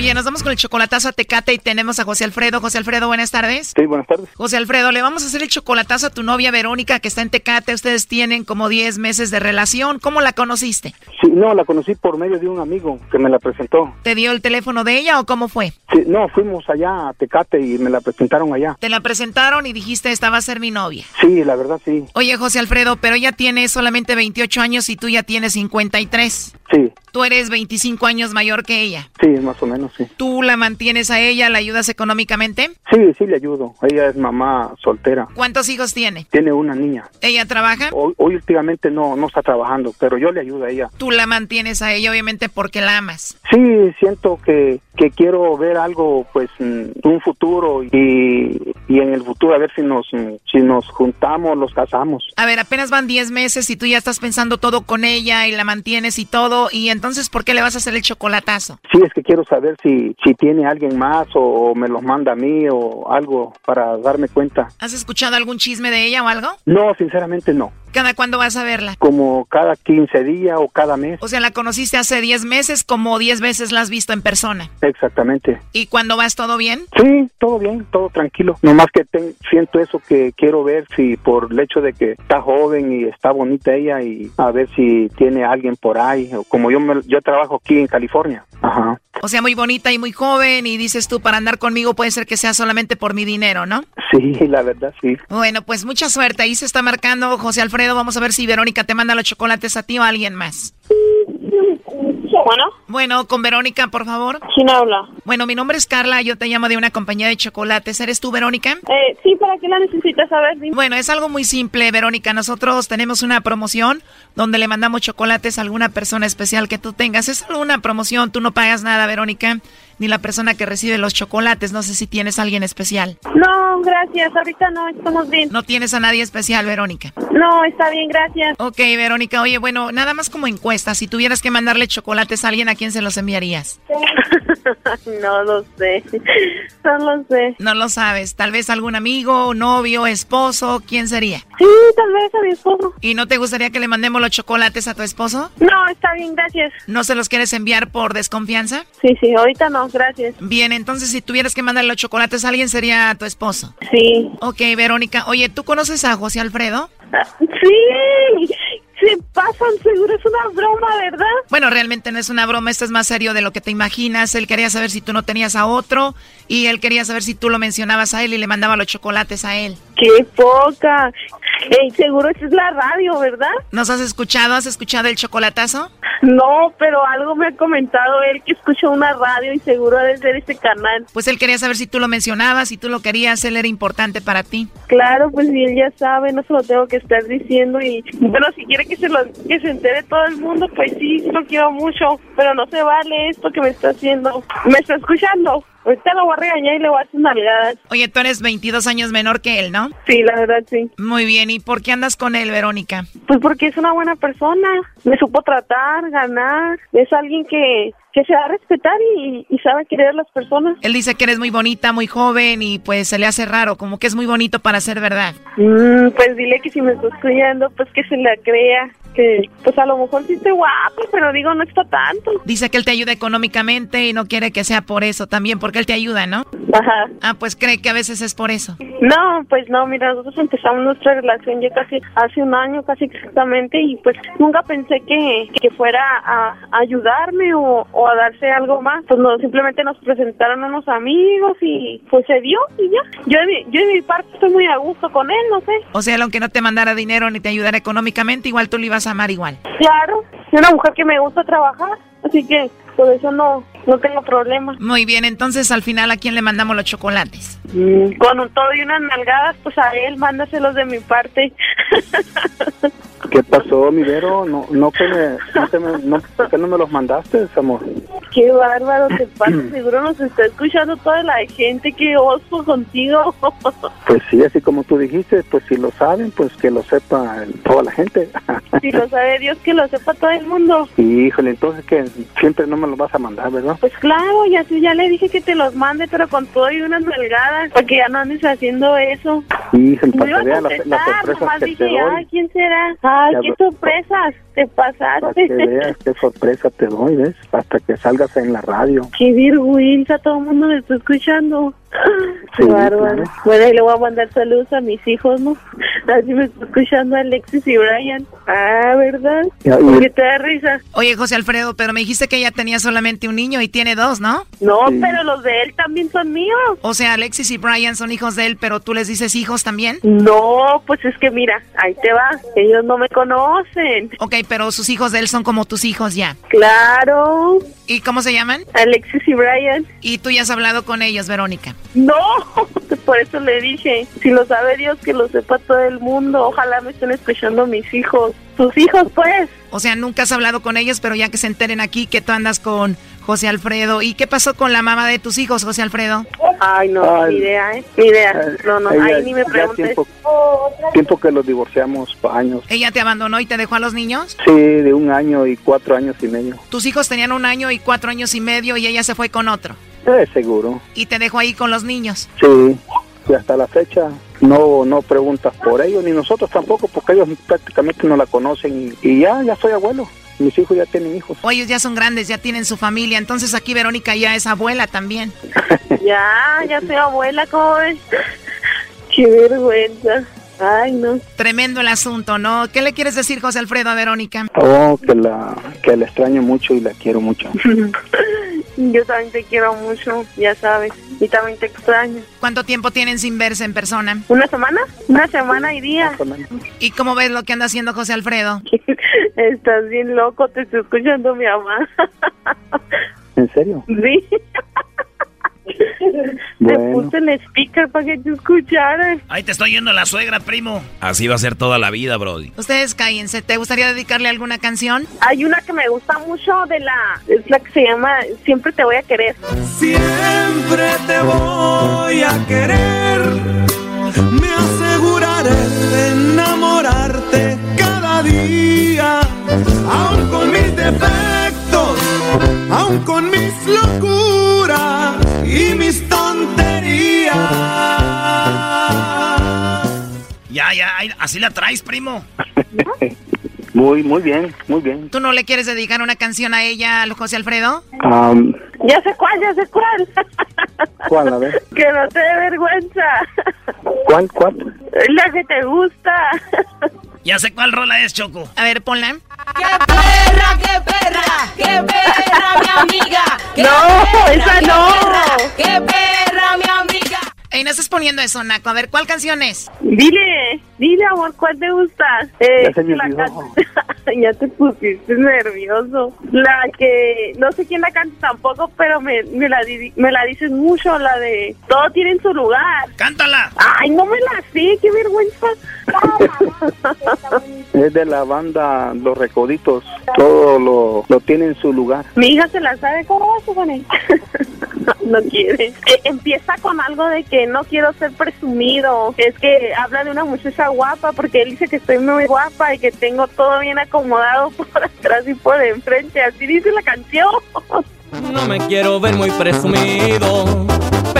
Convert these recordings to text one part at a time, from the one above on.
Bien, nos vamos con el chocolatazo a Tecate y tenemos a José Alfredo. José Alfredo, buenas tardes. Sí, buenas tardes. José Alfredo, le vamos a hacer el chocolatazo a tu novia Verónica que está en Tecate. Ustedes tienen como 10 meses de relación. ¿Cómo la conociste? Sí, no, la conocí por medio de un amigo que me la presentó. ¿Te dio el teléfono de ella o cómo fue? Sí, no, fuimos allá a Tecate y me la presentaron allá. Te la presentaron y dijiste, esta va a ser mi novia. Sí, la verdad sí. Oye, José Alfredo, pero ella tiene solamente 28 años y tú ya tienes 53. Sí. Tú eres 25 años mayor que ella. Sí, más o menos, sí. ¿Tú la mantienes a ella? ¿La ayudas económicamente? Sí, sí, le ayudo. Ella es mamá soltera. ¿Cuántos hijos tiene? Tiene una niña. ¿Ella trabaja? Hoy, hoy últimamente no, no está trabajando, pero yo le ayudo a ella. Tú la mantienes a ella, obviamente, porque la amas. Sí, siento que, que quiero ver algo, pues, mm, un futuro y, y en el futuro a ver si nos, mm, si nos juntamos, los casamos. A ver, apenas van 10 meses y tú ya estás pensando todo con ella y la mantienes y todo, y entonces, ¿por qué le vas a hacer el chocolatazo? Sí, es que quiero saber si, si tiene alguien más o, o me los manda a mí o algo para darme cuenta. ¿Has escuchado algún chisme de ella o algo? No, sinceramente no. ¿Cada cuándo vas a verla? Como cada 15 días o cada mes. O sea, la conociste hace 10 meses, como 10 veces la has visto en persona. Exactamente. ¿Y cuando vas todo bien? Sí, todo bien, todo tranquilo. Nomás que ten- siento eso que quiero ver si por el hecho de que está joven y está bonita ella y a ver si tiene alguien por ahí. O como yo me- yo trabajo aquí en California. Ajá. O sea, muy bonita y muy joven y dices tú, para andar conmigo puede ser que sea solamente por mi dinero, ¿no? Sí, la verdad sí. Bueno, pues mucha suerte. Ahí se está marcando José Alfredo. Vamos a ver si Verónica te manda los chocolates a ti o a alguien más. Bueno, Bueno, con Verónica, por favor. ¿quién habla? Bueno, mi nombre es Carla, yo te llamo de una compañía de chocolates. ¿Eres tú, Verónica? Eh, sí, ¿para qué la necesitas saber? Bueno, es algo muy simple, Verónica. Nosotros tenemos una promoción donde le mandamos chocolates a alguna persona especial que tú tengas. Es solo una promoción, tú no pagas nada, Verónica, ni la persona que recibe los chocolates. No sé si tienes a alguien especial. No, gracias, ahorita no, estamos bien. No tienes a nadie especial, Verónica. No, está bien, gracias. Ok, Verónica, oye, bueno, nada más como encuesta, si tuvieras que mandarle chocolates a alguien, ¿a quién se los enviarías? no lo sé, no lo sé. No lo sabes, tal vez algún amigo, novio, esposo, ¿quién sería? Sí, tal vez a mi esposo. ¿Y no te gustaría que le mandemos los chocolates a tu esposo? No, está bien, gracias. ¿No se los quieres enviar por desconfianza? Sí, sí, ahorita no, gracias. Bien, entonces si tuvieras que mandarle los chocolates a alguien sería tu esposo. Sí. Ok, Verónica, oye, ¿tú conoces a José Alfredo? Ah, Sí, se pasan, seguro es una broma, ¿verdad? Bueno, realmente no es una broma, esto es más serio de lo que te imaginas. Él quería saber si tú no tenías a otro y él quería saber si tú lo mencionabas a él y le mandaba los chocolates a él. Qué poca. Ey, seguro es la radio, ¿verdad? ¿Nos has escuchado? ¿Has escuchado el chocolatazo? No, pero algo me ha comentado él que escuchó una radio y seguro ha de ser este canal. Pues él quería saber si tú lo mencionabas, si tú lo querías, él era importante para ti. Claro, pues si él ya sabe, no se lo tengo que estar diciendo y bueno, si quiere que se lo que se entere todo el mundo, pues sí, lo quiero mucho, pero no se vale esto que me está haciendo. ¿Me está escuchando? Ahorita lo voy a regañar y le voy a hacer nalgadas. Oye, tú eres 22 años menor que él, ¿no? Sí, la verdad sí. Muy bien, ¿y por qué andas con él, Verónica? Pues porque es una buena persona, me supo tratar, ganar, es alguien que, que se da a respetar y, y sabe querer a las personas. Él dice que eres muy bonita, muy joven y pues se le hace raro, como que es muy bonito para ser verdad. Mm, pues dile que si me está escuchando, pues que se la crea. Que pues a lo mejor sí esté guapo, pero digo, no está tanto. Dice que él te ayuda económicamente y no quiere que sea por eso también, porque él te ayuda, ¿no? Ajá. Ah, pues cree que a veces es por eso. No, pues no, mira, nosotros empezamos nuestra relación ya casi hace un año, casi exactamente, y pues nunca pensé que, que fuera a ayudarme o, o a darse algo más. Pues no, simplemente nos presentaron unos amigos y pues se dio y ya. Yo de, mi- yo de mi parte estoy muy a gusto con él, no sé. O sea, aunque no te mandara dinero ni te ayudara económicamente, igual tú lo ibas a amar igual. Claro, es una mujer que me gusta trabajar, así que por eso no, no tengo problema. Muy bien, entonces al final, ¿a quién le mandamos los chocolates? Con un todo y unas nalgadas, pues a él, mándaselos de mi parte. ¿Qué pasó, mi Vero? No, no que no me, ¿por qué no me los mandaste, amor? Qué bárbaro te pasa, seguro nos está escuchando toda la gente, qué oso contigo. Pues sí, así como tú dijiste, pues si lo saben, pues que lo sepa toda la gente. Si lo sabe Dios, que lo sepa todo el mundo. Híjole, entonces que siempre no me los vas a mandar, ¿verdad? Pues claro, ya ya le dije que te los mande, pero con todo y unas melgadas, para que ya no andes haciendo eso. Híjole, para que las, sorpresas que te dije, doy. ay, ¿quién será? Ay, Ya qué lo- sorpresas, te Para pasaste. que veas qué sorpresa te doy, ¿ves? Hasta que salgas en la radio. Qué vergüenza, todo el mundo me está escuchando. Qué Sí, bárbaro. claro. Bueno, y le voy a mandar saludos a mis hijos, ¿no? Así me está escuchando Alexis y Brian. Ah, ¿verdad? Ya, y- ¿Por qué te da risa? Oye, José Alfredo, pero me dijiste que ella tenía solamente un niño y tiene dos, ¿no? No, Sí. pero los de él también son míos. O sea, Alexis y Brian son hijos de él, pero tú les dices hijos también. No, pues es que mira, ahí te va. Ellos no me conocen. Ok, pero sus hijos de él son como tus hijos ya. Claro, ¿Y cómo se llaman? Alexis y Brian. Y tú ya has hablado con ellos, Verónica. No, por eso le dije, si lo sabe Dios, que lo sepa todo el mundo. Ojalá me estén escuchando mis hijos. Tus hijos, pues. O sea, nunca has hablado con ellos, pero ya que se enteren aquí que tú andas con José Alfredo. ¿Y qué pasó con la mamá de tus hijos, José Alfredo? Ay, no, Ay. ni idea, ¿eh? Ni idea. Eh, No, no, ella ahí ni me preguntes. Tiempo, tiempo que los divorciamos, años. ¿Ella te abandonó y te dejó a los niños? Sí, de un año y cuatro años y medio. Tus hijos tenían un año y cuatro años y medio y ella se fue con otro. Eh, seguro. Y te dejó ahí con los niños. Sí, y hasta la fecha no no preguntas por ellos, ni nosotros tampoco, porque ellos prácticamente no la conocen. Y, ya, ya soy abuelo. Mis hijos ya tienen hijos. O ellos ya son grandes, ya tienen su familia. Entonces aquí Verónica ya es abuela también. Ya, ya soy abuela. Qué vergüenza. Ay, no. Tremendo el asunto, ¿no? ¿Qué le quieres decir, José Alfredo, a Verónica? Oh, que la, que la extraño mucho y la quiero mucho. Yo también te quiero mucho, ya sabes. Y también te extraño. ¿Cuánto tiempo tienen sin verse en persona? ¿Una semana? Una semana y día. ¿Y cómo ves lo que anda haciendo José Alfredo? Estás bien loco, te estoy escuchando mi mamá. ¿En serio? Sí. Te Bueno. puse el speaker para que te escucharas. Ahí te estoy yendo la suegra, primo. Así va a ser toda la vida, Brody. Ustedes cállense. ¿Te gustaría dedicarle alguna canción? Hay una que me gusta mucho de la... Es la que se llama Siempre te voy a querer. Siempre te voy a querer. Me aseguraré de enamorarte cada día. Así la traes, primo. Muy, muy bien, muy bien. ¿Tú no le quieres dedicar una canción a ella, José Alfredo? Am, Ya sé cuál, ya sé cuál. ¿Cuál? A ver. que no te dé vergüenza. ¿Cuál? ¿Cuál? La que te gusta. Ya sé cuál rola es, Choco. A ver, ponla. ¡Qué perra, qué perra! ¡Qué perra, mi amiga! ¡Qué No, perra, esa qué no. perra! ¡Qué perra, mi amiga! Poniendo eso, Naco. A ver, ¿cuál canción es? Dile, dile, amor, ¿cuál te gusta? Eh, Ya se me la olvidó. can- ya te pusiste nervioso. La que, no sé quién la canta tampoco, pero me, me, la, di- me la dices mucho, la de Todo tiene en su lugar. ¡Cántala! Ay, no me la sé, qué vergüenza. Es de la banda Los Recoditos. Todo lo, lo tiene en su lugar. Mi hija se la sabe, ¿cómo vas a poner? no quiere. Eh, empieza con algo de que no quiero ser presumido. Es que habla de una muchacha guapa porque él dice que estoy muy guapa y que tengo todo bien acomodado por atrás y por enfrente. Así dice la canción. No me quiero ver muy presumido,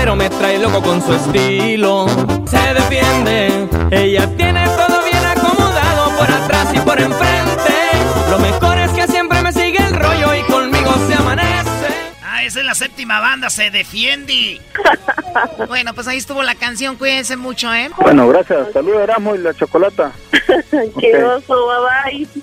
pero me trae loco con su estilo. Se defiende, ella tiene todo bien acomodado por atrás y por enfrente. Lo mejor es que siempre me sigue el rollo y conmigo se amanece. Ah, esa es la séptima banda, se defiende. Bueno, pues ahí estuvo la canción. Cuídense mucho, ¿eh? Bueno, gracias. Saludos, Erasmo y la chocolata. Qué oso, bye bye.